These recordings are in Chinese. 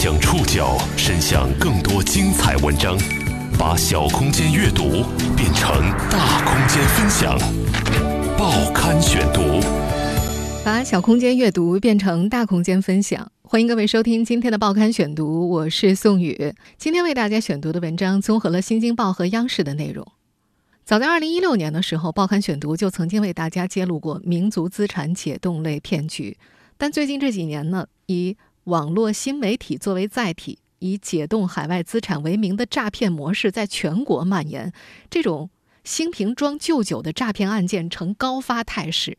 将触角伸向更多精彩文章，把小空间阅读变成大空间分享。报刊选读，把小空间阅读变成大空间分享。欢迎各位收听今天的报刊选读，我是宋宇。今天为大家选读的文章综合了《新京报》和央视的内容。早在二零一六年的时候，报刊选读就曾经为大家揭露过民族资产解冻类骗局。但最近这几年呢，以网络新媒体作为载体，以解冻海外资产为名的诈骗模式在全国蔓延，这种新瓶装旧酒的诈骗案件呈高发态势。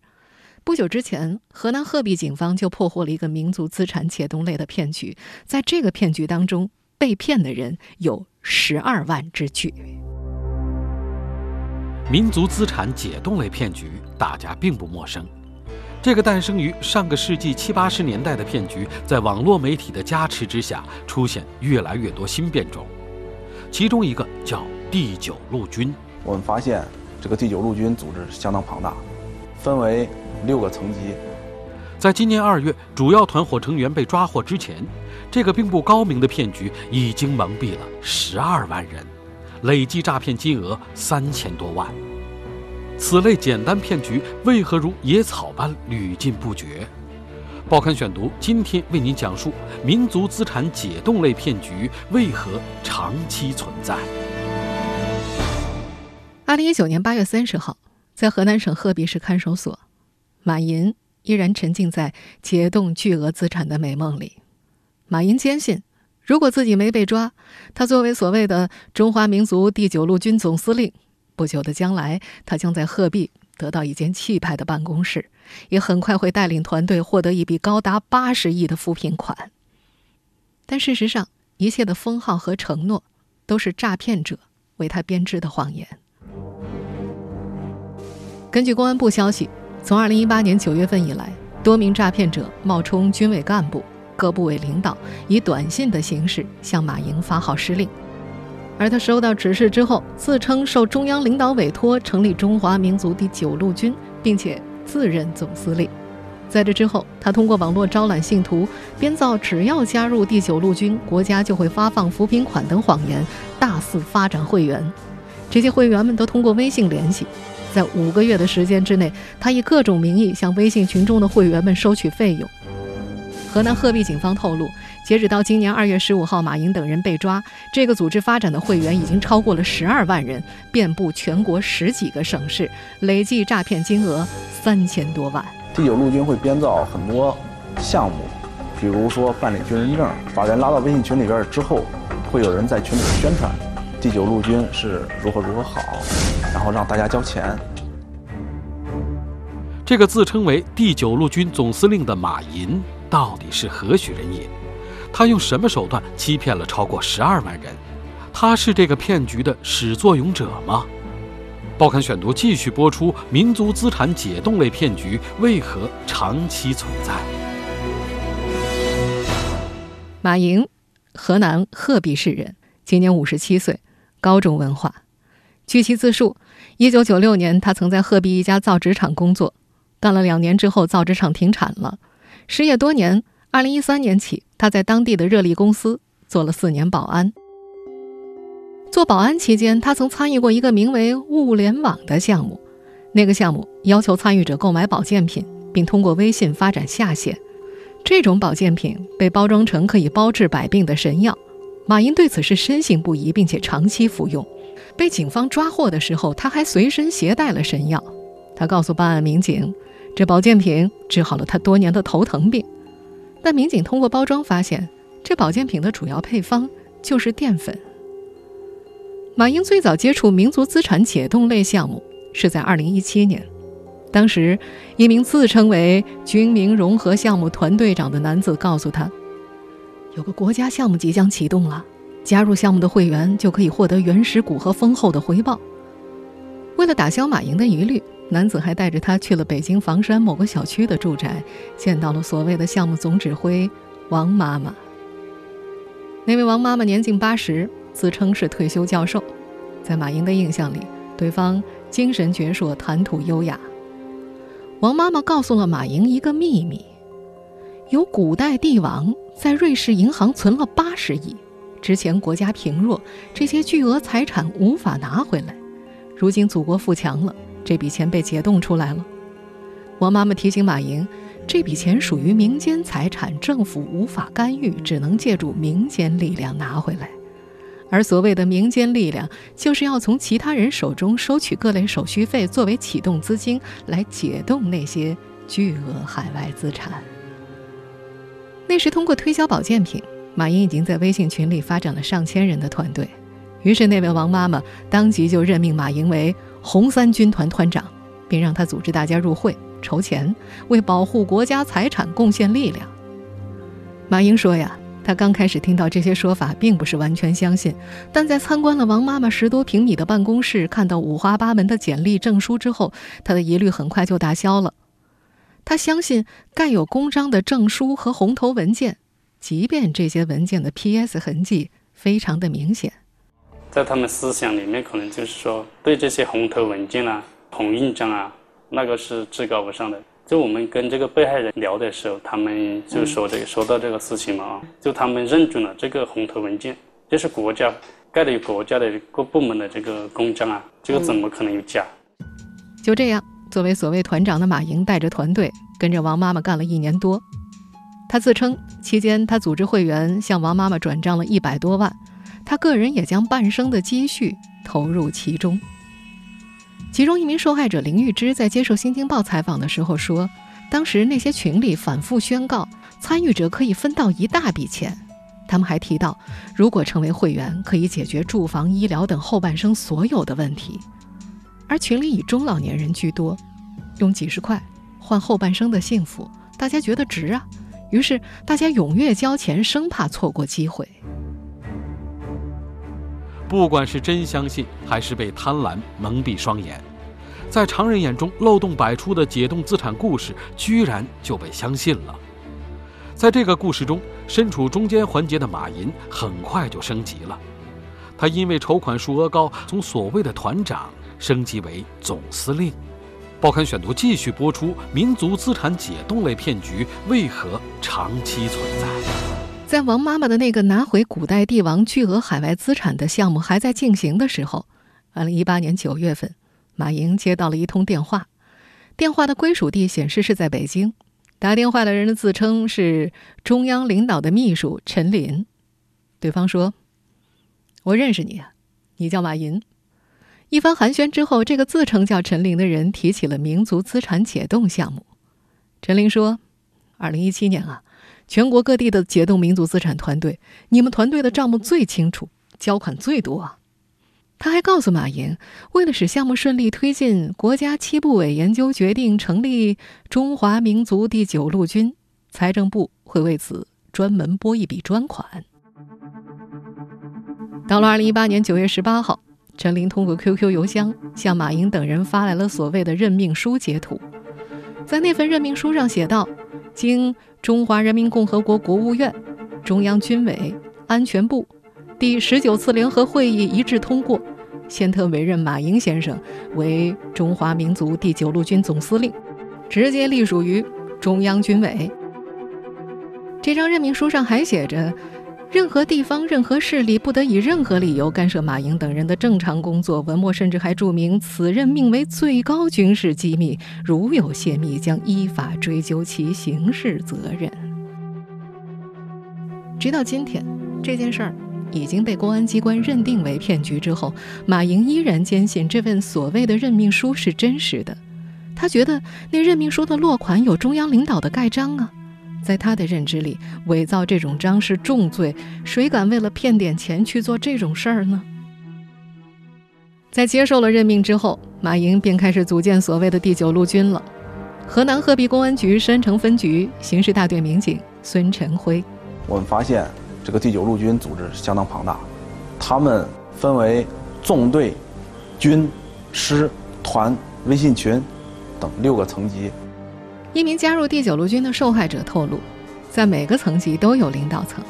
不久之前，河南鹤壁警方就破获了一个民族资产解冻类的骗局，在这个骗局当中，被骗的人有十二万之巨。民族资产解冻类骗局，大家并不陌生。这个诞生于上个世纪七八十年代的骗局，在网络媒体的加持之下，出现越来越多新变种。其中一个叫第九路军。我们发现，这个第九路军组织相当庞大，分为六个层级。在今年二月，主要团伙成员被抓获之前，这个并不高明的骗局已经蒙蔽了十二万人，累计诈骗金额三千多万。此类简单骗局为何如野草般屡禁不绝？报刊选读今天为您讲述民族资产解冻类骗局为何长期存在。二零一九年八月三十号，在河南省鹤壁市看守所，马银依然沉浸在解冻巨额资产的美梦里。马银坚信，如果自己没被抓，他作为所谓的中华民族第九路军总司令。不久的将来，他将在鹤壁得到一间气派的办公室，也很快会带领团队获得一笔高达八十亿的扶贫款。但事实上，一切的封号和承诺都是诈骗者为他编织的谎言。根据公安部消息，从二零一八年九月份以来，多名诈骗者冒充军委干部、各部委领导，以短信的形式向马营发号施令。而他收到指示之后，自称受中央领导委托成立中华民族第九路军，并且自任总司令。在这之后，他通过网络招揽信徒，编造只要加入第九路军，国家就会发放扶贫款等谎言，大肆发展会员。这些会员们都通过微信联系，在五个月的时间之内，他以各种名义向微信群中的会员们收取费用。河南鹤壁警方透露。截止到今年二月十五号，马英等人被抓，这个组织发展的会员已经超过了十二万人，遍布全国十几个省市，累计诈骗金额三千多万。第九路军会编造很多项目，比如说办理军人证，把人拉到微信群里边之后，会有人在群里宣传第九路军是如何如何好，然后让大家交钱。这个自称为第九路军总司令的马银到底是何许人也？他用什么手段欺骗了超过十二万人？他是这个骗局的始作俑者吗？报刊选读继续播出：民族资产解冻类骗局为何长期存在？马莹，河南鹤壁市人，今年五十七岁，高中文化。据其自述，一九九六年他曾在鹤壁一家造纸厂工作，干了两年之后，造纸厂停产了，失业多年。二零一三年起，他在当地的热力公司做了四年保安。做保安期间，他曾参与过一个名为“物联网”的项目。那个项目要求参与者购买保健品，并通过微信发展下线。这种保健品被包装成可以包治百病的神药。马英对此是深信不疑，并且长期服用。被警方抓获的时候，他还随身携带了神药。他告诉办案民警，这保健品治好了他多年的头疼病。但民警通过包装发现，这保健品的主要配方就是淀粉。马英最早接触民族资产解冻类项目是在2017年，当时一名自称为“军民融合项目团队长”的男子告诉他，有个国家项目即将启动了，加入项目的会员就可以获得原始股和丰厚的回报。为了打消马英的疑虑。男子还带着他去了北京房山某个小区的住宅，见到了所谓的项目总指挥王妈妈。那位王妈妈年近八十，自称是退休教授，在马英的印象里，对方精神矍铄、谈吐优雅。王妈妈告诉了马英一个秘密：有古代帝王在瑞士银行存了八十亿。之前国家贫弱，这些巨额财产无法拿回来。如今祖国富强了，这笔钱被解冻出来了。王妈妈提醒马莹，这笔钱属于民间财产，政府无法干预，只能借助民间力量拿回来。而所谓的民间力量，就是要从其他人手中收取各类手续费，作为启动资金，来解冻那些巨额海外资产。那时通过推销保健品。马英已经在微信群里发展了上千人的团队，于是那位王妈妈当即就任命马英为红三军团团长，并让他组织大家入会筹钱，为保护国家财产贡献力量。马英说呀，他刚开始听到这些说法，并不是完全相信，但在参观了王妈妈十多平米的办公室，看到五花八门的简历证书之后，他的疑虑很快就打消了。他相信盖有公章的证书和红头文件。即便这些文件的 PS 痕迹非常的明显，在他们思想里面，可能就是说对这些红头文件啊、红印章啊，那个是至高无上的。就我们跟这个被害人聊的时候，他们就说这个说到这个事情嘛啊，就他们认准了这个红头文件，这是国家盖的国家的各部门的这个公章啊，这个怎么可能有假？就这样，作为所谓团长的马莹带着团队跟着王妈妈干了一年多。他自称，期间他组织会员向王妈妈转账了一百多万，他个人也将半生的积蓄投入其中。其中一名受害者林玉芝在接受《新京报》采访的时候说，当时那些群里反复宣告参与者可以分到一大笔钱，他们还提到，如果成为会员可以解决住房、医疗等后半生所有的问题，而群里以中老年人居多，用几十块换后半生的幸福，大家觉得值啊。于是大家踊跃交钱，生怕错过机会。不管是真相信，还是被贪婪蒙蔽双眼，在常人眼中漏洞百出的解冻资产故事，居然就被相信了。在这个故事中，身处中间环节的马银很快就升级了。他因为筹款数额高，从所谓的团长升级为总司令。报刊选读继续播出：民族资产解冻类骗局为何长期存在？在王妈妈的那个拿回古代帝王巨额海外资产的项目还在进行的时候，二零一八年九月份，马莹接到了一通电话，电话的归属地显示是在北京，打电话的人的自称是中央领导的秘书陈林，对方说：“我认识你，你叫马云。”一番寒暄之后，这个自称叫陈林的人提起了民族资产解冻项目。陈林说：“二零一七年啊，全国各地的解冻民族资产团队，你们团队的账目最清楚，交款最多。”他还告诉马莹，为了使项目顺利推进，国家七部委研究决定成立中华民族第九路军，财政部会为此专门拨一笔专款。到了二零一八年九月十八号。陈林通过 QQ 邮箱向马英等人发来了所谓的任命书截图，在那份任命书上写道：“经中华人民共和国国务院、中央军委、安全部第十九次联合会议一致通过，现特委任马英先生为中华民族第九路军总司令，直接隶属于中央军委。”这张任命书上还写着。任何地方、任何势力不得以任何理由干涉马英等人的正常工作。文末甚至还注明，此任命为最高军事机密，如有泄密，将依法追究其刑事责任。直到今天，这件事儿已经被公安机关认定为骗局之后，马英依然坚信这份所谓的任命书是真实的。他觉得那任命书的落款有中央领导的盖章啊。在他的认知里，伪造这种章是重罪，谁敢为了骗点钱去做这种事儿呢？在接受了任命之后，马莹便开始组建所谓的第九路军了。河南鹤壁公安局山城分局刑事大队民警孙晨辉，我们发现这个第九路军组织相当庞大，他们分为纵队、军、师、团、微信群等六个层级。一名加入第九路军的受害者透露，在每个层级都有领导层，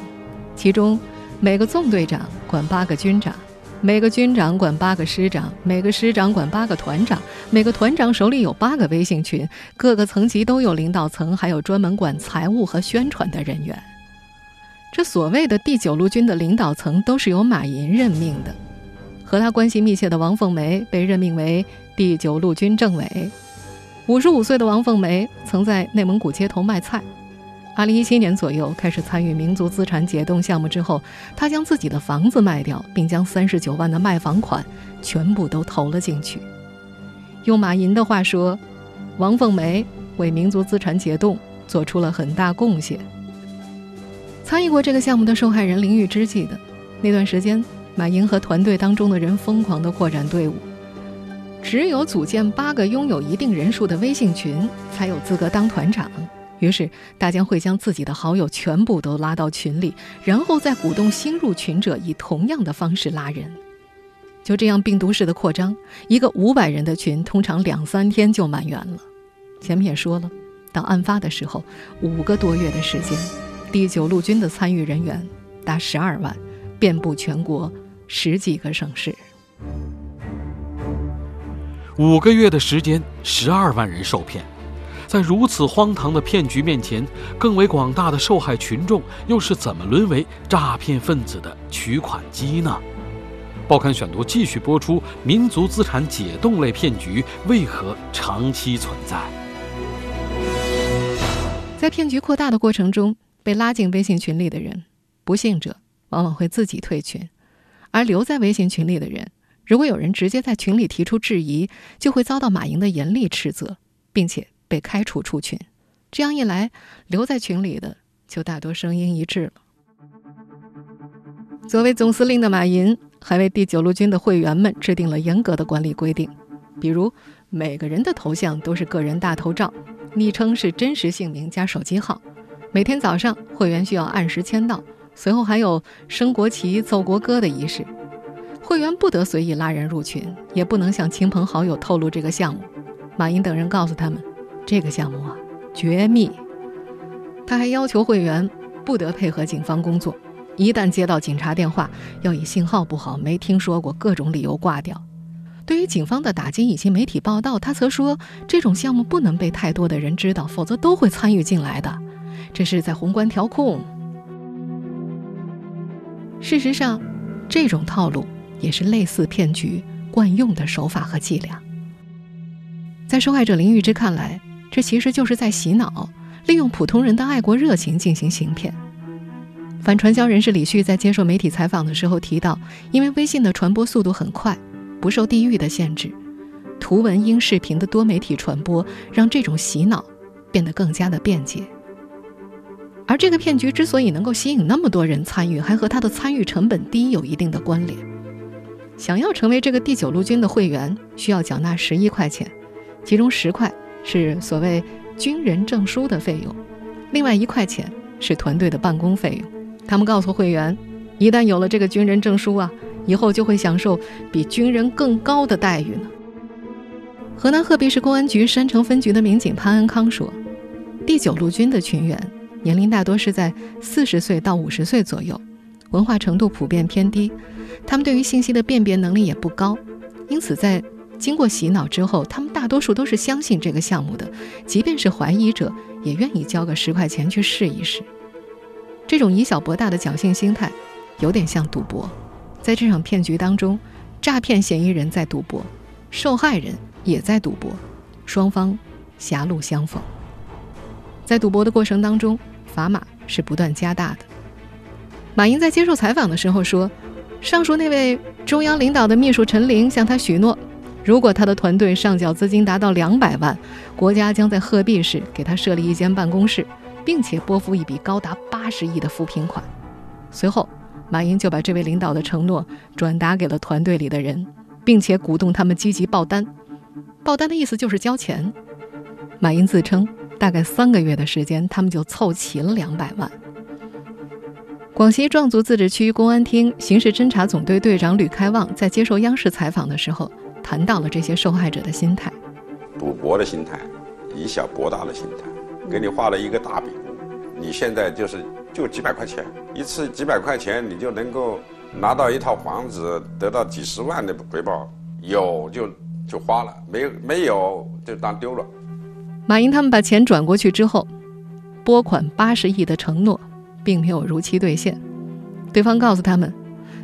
其中每个纵队长管八个军长，每个军长管八个师长，每个师长管八个团长，每个团长手里有八个微信群，各个层级都有领导层，还有专门管财务和宣传的人员。这所谓的第九路军的领导层都是由马寅任命的，和他关系密切的王凤梅被任命为第九路军政委。五十五岁的王凤梅曾在内蒙古街头卖菜。二零一七年左右开始参与民族资产解冻项目之后，她将自己的房子卖掉，并将三十九万的卖房款全部都投了进去。用马寅的话说，王凤梅为民族资产解冻做出了很大贡献。参与过这个项目的受害人林玉芝记得，那段时间，马寅和团队当中的人疯狂地扩展队伍，只有组建八个拥有一定人数的微信群，才有资格当团长。于是，大家会将自己的好友全部都拉到群里，然后再鼓动新入群者以同样的方式拉人。就这样病毒式的扩张，一个五百人的群通常两三天就满员了。前面也说了，到案发的时候，五个多月的时间。第九路军的参与人员达十二万，遍布全国十几个省市。五个月的时间，十二万人受骗，在如此荒唐的骗局面前，更为广大的受害群众又是怎么沦为诈骗分子的取款机呢？报刊选读继续播出：民族资产解冻类骗局为何长期存在？在骗局扩大的过程中。被拉进微信群里的人，不幸者往往会自己退群，而留在微信群里的人，如果有人直接在群里提出质疑，就会遭到马莹的严厉斥责，并且被开除出群。这样一来，留在群里的就大多声音一致了。作为总司令的马寅，还为第九路军的会员们制定了严格的管理规定，比如每个人的头像都是个人大头照，昵称是真实姓名加手机号。每天早上，会员需要按时签到，随后还有升国旗、奏国歌的仪式。会员不得随意拉人入群，也不能向亲朋好友透露这个项目。马英等人告诉他们，这个项目啊，绝密。他还要求会员不得配合警方工作，一旦接到警察电话，要以信号不好、没听说过各种理由挂掉。对于警方的打击以及媒体报道，他则说，这种项目不能被太多的人知道，否则都会参与进来的。这是在宏观调控。事实上，这种套路也是类似骗局惯用的手法和伎俩。在受害者林玉芝看来，这其实就是在洗脑，利用普通人的爱国热情进行行骗。反传销人士李旭在接受媒体采访的时候提到，因为微信的传播速度很快，不受地域的限制，图文、音、视频的多媒体传播，让这种洗脑变得更加的便捷。而这个骗局之所以能够吸引那么多人参与，还和它的参与成本低有一定的关联。想要成为这个第九路军的会员，需要缴纳十一块钱，其中十块是所谓军人证书的费用，另外一块钱是团队的办公费用。他们告诉会员，一旦有了这个军人证书啊，以后就会享受比军人更高的待遇呢。河南鹤壁市公安局山城分局的民警潘安康说，第九路军的群员。年龄大多是在四十岁到五十岁左右，文化程度普遍偏低，他们对于信息的辨别能力也不高，因此在经过洗脑之后，他们大多数都是相信这个项目的，即便是怀疑者，也愿意交个十块钱去试一试。这种以小博大的侥幸心态，有点像赌博。在这场骗局当中，诈骗嫌疑人在赌博，受害人也在赌博，双方狭路相逢。在赌博的过程当中。砝码是不断加大的。马英在接受采访的时候说：“上述那位中央领导的秘书陈玲向他许诺，如果他的团队上缴资金达到两百万，国家将在鹤壁市给他设立一间办公室，并且拨付一笔高达八十亿的扶贫款。”随后，马英就把这位领导的承诺转达给了团队里的人，并且鼓动他们积极报单。报单的意思就是交钱。马英自称。大概三个月的时间，他们就凑齐了两百万。广西壮族自治区公安厅刑事侦查总队队长吕开旺在接受央视采访的时候，谈到了这些受害者的心态：赌博的心态，以小博大的心态，给你画了一个大饼，你现在就是就几百块钱，一次几百块钱，你就能够拿到一套房子，得到几十万的回报，有就就花了，没没有就当丢了。马云他们把钱转过去之后，拨款八十亿的承诺并没有如期兑现。对方告诉他们，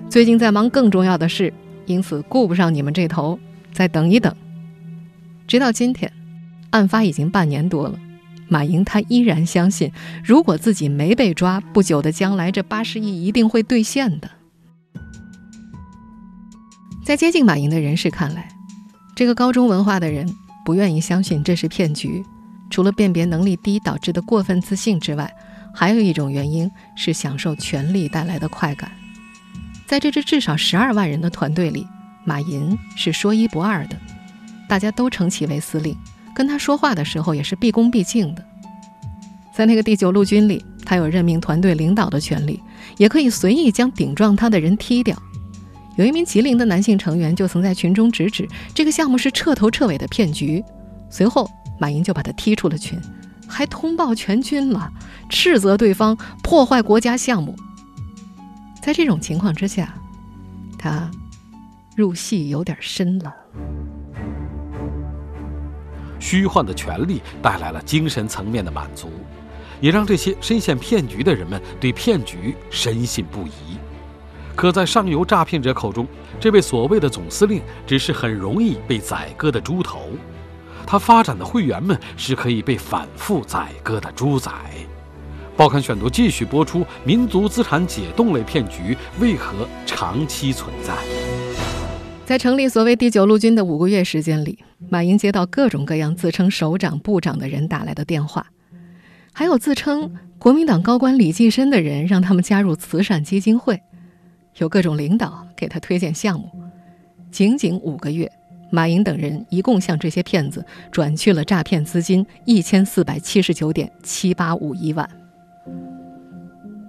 最近在忙更重要的事，因此顾不上你们这头，再等一等。直到今天，案发已经半年多了，马莹他依然相信，如果自己没被抓，不久的将来这八十亿一定会兑现的。在接近马莹的人士看来，这个高中文化的人不愿意相信这是骗局，除了辨别能力低导致的过分自信之外。还有一种原因是享受权力带来的快感，在这支至少十二万人的团队里，马云是说一不二的，大家都称其为司令，跟他说话的时候也是毕恭毕敬的。在那个第九路军里，他有任命团队领导的权利，也可以随意将顶撞他的人踢掉。有一名吉林的男性成员就曾在群中直指这个项目是彻头彻尾的骗局，随后马云就把他踢出了群。还通报全军了，斥责对方破坏国家项目。在这种情况之下，他入戏有点深了。虚幻的权力带来了精神层面的满足，也让这些深陷骗局的人们对骗局深信不疑。可在上游诈骗者口中，这位所谓的总司令只是很容易被宰割的猪头。他发展的会员们是可以被反复宰割的猪仔。报刊选读继续播出：民族资产解冻类骗局为何长期存在？在成立所谓第九路军的五个月时间里，马英接到各种各样自称首长、部长的人打来的电话，还有自称国民党高官李济深的人让他们加入慈善基金会，有各种领导给他推荐项目。仅仅五个月。马莹等人一共向这些骗子转去了诈骗资金一千四百七十九点七八五一万。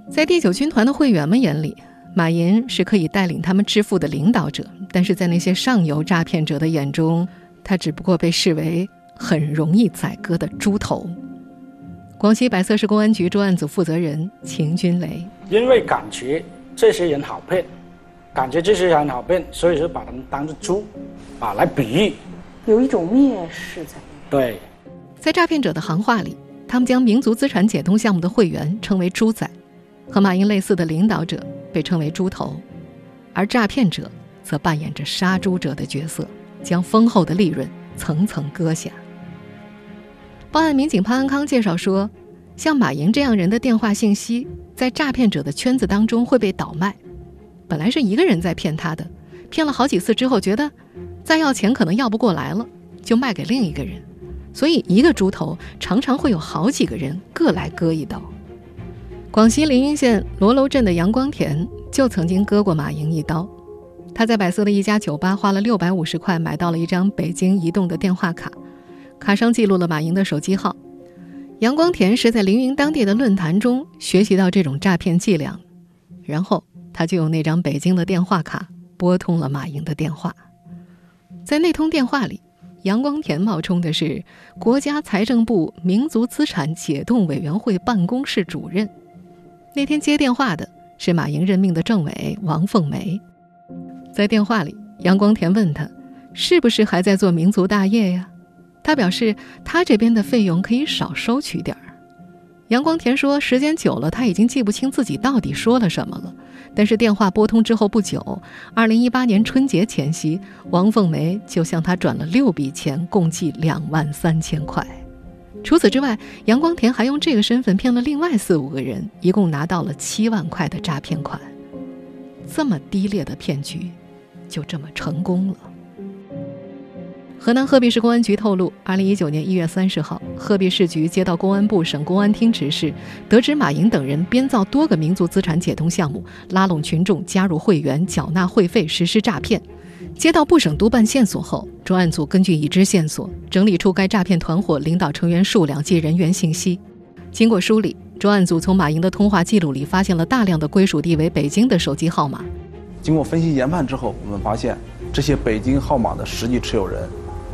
在第九军团的会员们眼里，马银是可以带领他们致富的领导者，但是在那些上游诈骗者的眼中，他只不过被视为很容易宰割的猪头。广西百色市公安局专案组负责人秦军雷，因为感觉这些人好骗。感觉这些人好骗，所以说把他们当做猪，啊，来比喻，有一种蔑视在。对，在诈骗者的行话里，他们将民族资产解冻项目的会员称为“猪仔”，和马云类似的领导者被称为“猪头”，而诈骗者则扮演着杀猪者的角色，将丰厚的利润层层割下。报案民警潘安康介绍说，像马云这样人的电话信息，在诈骗者的圈子当中会被倒卖。本来是一个人在骗他的，骗了好几次之后，觉得再要钱可能要不过来了，就卖给另一个人。所以一个猪头常常会有好几个人各来割一刀。广西凌云县罗楼镇的杨光田就曾经割过马莹一刀。他在百色的一家酒吧花了六百五十块买到了一张北京移动的电话卡，卡上记录了马莹的手机号。杨光田是在凌云当地的论坛中学习到这种诈骗伎俩，然后。他就用那张北京的电话卡拨通了马英的电话，在那通电话里，杨光田冒充的是国家财政部民族资产解冻委员会办公室主任。那天接电话的是马英任命的政委王凤梅。在电话里，杨光田问他是不是还在做民族大业呀？他表示他这边的费用可以少收取点儿。杨光田说：“时间久了，他已经记不清自己到底说了什么了。但是电话拨通之后不久，二零一八年春节前夕，王凤梅就向他转了六笔钱，共计两万三千块。除此之外，杨光田还用这个身份骗了另外四五个人，一共拿到了七万块的诈骗款。这么低劣的骗局，就这么成功了。”河南鹤壁市公安局透露，二零一九年一月三十号，鹤壁市局接到公安部省公安厅指示，得知马莹等人编造多个民族资产解冻项目，拉拢群众加入会员，缴纳会费，实施诈骗。接到部省督办线索后，专案组根据已知线索，整理出该诈骗团伙领导成员数量及人员信息。经过梳理，专案组从马莹的通话记录里发现了大量的归属地为北京的手机号码。经过分析研判之后，我们发现这些北京号码的实际持有人。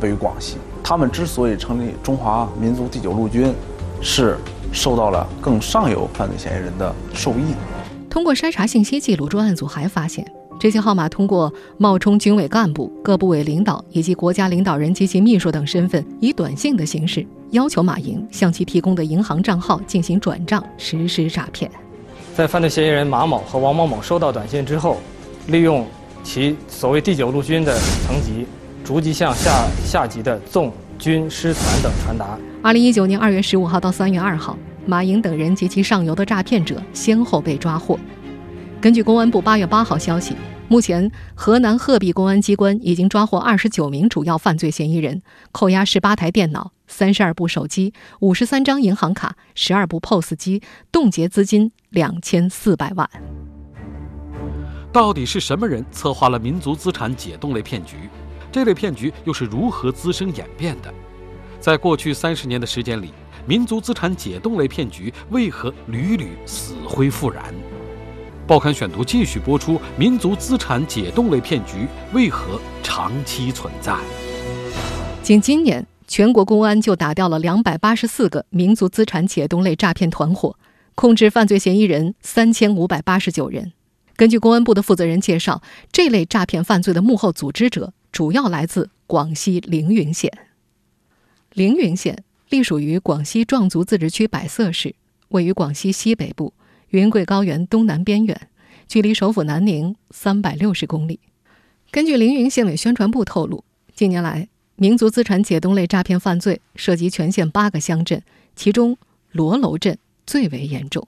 位于广西，他们之所以成立中华民族第九路军，是受到了更上游犯罪嫌疑人的授意。通过筛查信息记录，专案组还发现，这些号码通过冒充军委干部、各部委领导以及国家领导人及其秘书等身份，以短信的形式要求马莹向其提供的银行账号进行转账，实施诈骗。在犯罪嫌疑人马某和王某某收到短信之后，利用其所谓第九路军的层级，逐级向下下级的纵、军、师团等传达。二零一九年二月十五号到三月二号，马莹等人及其上游的诈骗者先后被抓获。根据公安部八月八号消息，目前河南鹤壁公安机关已经抓获二十九名主要犯罪嫌疑人，扣押十八台电脑、三十二部手机、五十三张银行卡、十二部 POS 机，冻结资金两千四百万。到底是什么人策划了民族资产解冻类骗局？这类骗局又是如何滋生演变的？在过去三十年的时间里，民族资产解冻类骗局为何屡屡死灰复燃？报刊选读继续播出：民族资产解冻类骗局为何长期存在？仅今年，全国公安就打掉了两百八十四个民族资产解冻类诈骗团伙，控制犯罪嫌疑人三千五百八十九人。根据公安部的负责人介绍，这类诈骗犯罪的幕后组织者主要来自广西凌云县。凌云县隶属于广西壮族自治区百色市，位于广西西北部。云贵高原东南边缘，距离首府南宁三百六十公里。根据凌云县委宣传部透露，近年来民族资产解冻类诈骗犯罪涉及全县八个乡镇，其中罗楼镇最为严重。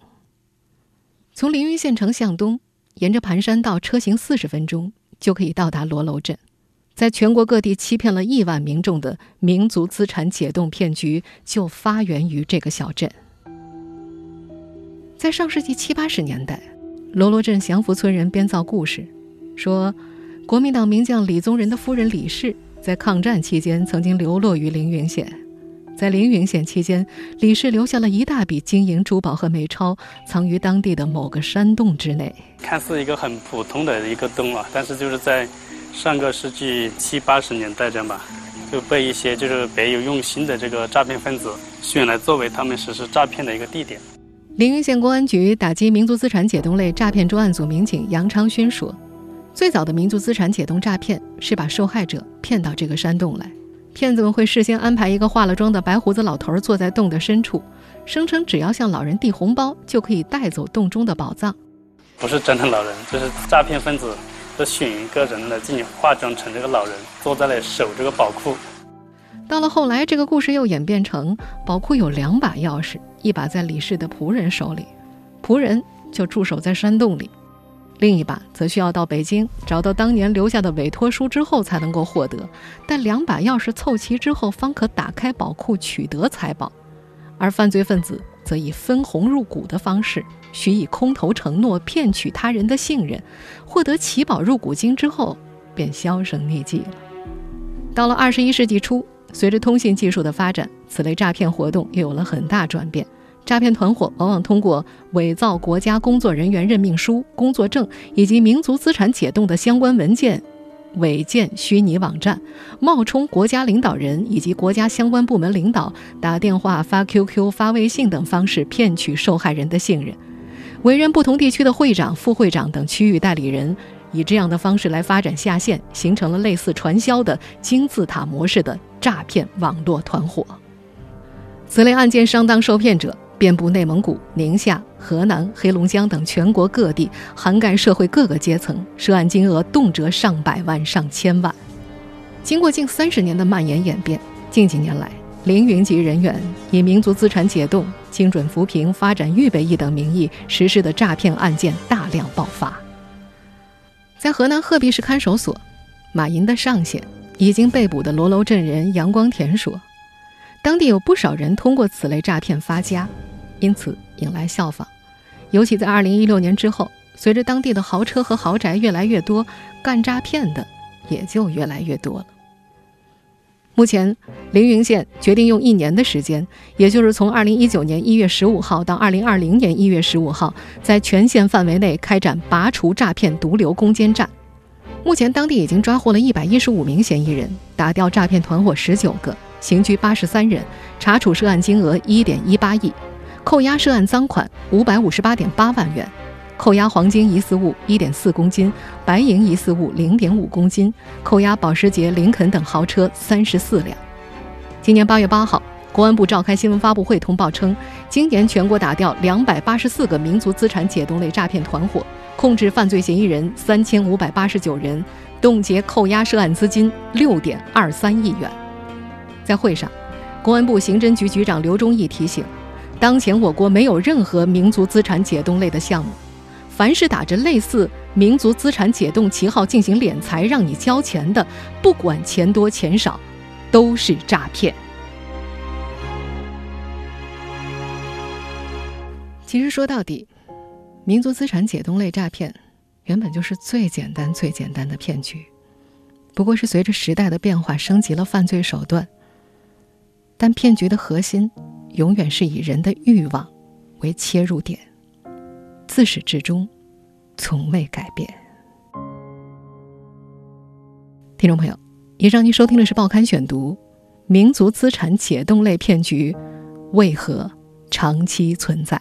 从凌云县城向东，沿着盘山道车行四十分钟就可以到达罗楼镇。在全国各地欺骗了亿万民众的民族资产解冻骗局，就发源于这个小镇。在上世纪七八十年代，罗罗镇祥福村人编造故事，说国民党名将李宗仁的夫人李氏在抗战期间曾经流落于凌云县，在凌云县期间，李氏留下了一大笔金银珠宝和美钞，藏于当地的某个山洞之内。看似一个很普通的一个洞啊，但是就是在上个世纪七八十年代这样吧，就被一些就是别有用心的这个诈骗分子选来作为他们实施诈骗的一个地点。凌云县公安局打击民族资产解冻类诈骗专案组民警杨昌勋说：“最早的民族资产解冻诈骗是把受害者骗到这个山洞来，骗子们会事先安排一个化了妆的白胡子老头坐在洞的深处，声称只要向老人递红包就可以带走洞中的宝藏。不是真的老人，这是诈骗分子都选一个人来进行化妆成这个老人，坐在那里守这个宝库。”到了后来，这个故事又演变成宝库有两把钥匙，一把在李氏的仆人手里，仆人就驻守在山洞里；另一把则需要到北京找到当年留下的委托书之后才能够获得。但两把钥匙凑齐之后，方可打开宝库，取得财宝。而犯罪分子则以分红入股的方式，许以空头承诺，骗取他人的信任，获得奇宝入股金之后，便销声匿迹了。到了二十一世纪初。随着通信技术的发展，此类诈骗活动又有了很大转变。诈骗团伙往往通过伪造国家工作人员任命书、工作证以及民族资产解冻的相关文件，伪建虚拟网站，冒充国家领导人以及国家相关部门领导，打电话、发 QQ、发微信等方式骗取受害人的信任，委任不同地区的会长、副会长等区域代理人。以这样的方式来发展下线，形成了类似传销的金字塔模式的诈骗网络团伙。此类案件上当受骗者遍布内蒙古、宁夏、河南、黑龙江等全国各地，涵盖社会各个阶层，涉案金额动辄上百万、上千万。经过近三十年的蔓延演变，近几年来，凌云级人员以民族资产解冻、精准扶贫、发展预备役等名义实施的诈骗案件大量爆发。在河南鹤壁市看守所，马银的上线已经被捕的罗楼镇人杨光田说，当地有不少人通过此类诈骗发家，因此引来效仿。尤其在2016年之后，随着当地的豪车和豪宅越来越多，干诈骗的也就越来越多了。目前，凌云县决定用一年的时间，也就是从二零一九年一月十五号到二零二零年一月十五号，在全县范围内开展拔除诈骗毒瘤攻坚战。目前，当地已经抓获了一百一十五名嫌疑人，打掉诈骗团伙十九个，刑拘八十三人，查处涉案金额一点一八亿，扣押涉案赃款五百五十八点八万元。扣押黄金疑似物一点四公斤，白银疑似物零点五公斤，扣押保时捷、林肯等豪车三十四辆。今年八月八号，公安部召开新闻发布会通报称，今年全国打掉两百八十四个民族资产解冻类诈骗团伙，控制犯罪嫌疑人三千五百八十九人，冻结扣押涉案资金六点二三亿元。在会上，公安部刑侦局局长刘忠义提醒，当前我国没有任何民族资产解冻类的项目，凡是打着类似民族资产解冻旗号进行敛财让你交钱的，不管钱多钱少，都是诈骗。其实说到底，民族资产解冻类诈骗原本就是最简单、最简单的骗局，不过是随着时代的变化升级了犯罪手段。但骗局的核心永远是以人的欲望为切入点，自始至终从未改变。听众朋友，以上您收听的是《报刊选读》，民族资产解冻类骗局为何长期存在？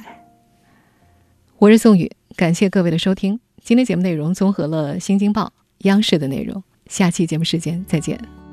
我是宋宇，感谢各位的收听。今天节目内容综合了《新京报》、央视的内容。下期节目时间再见。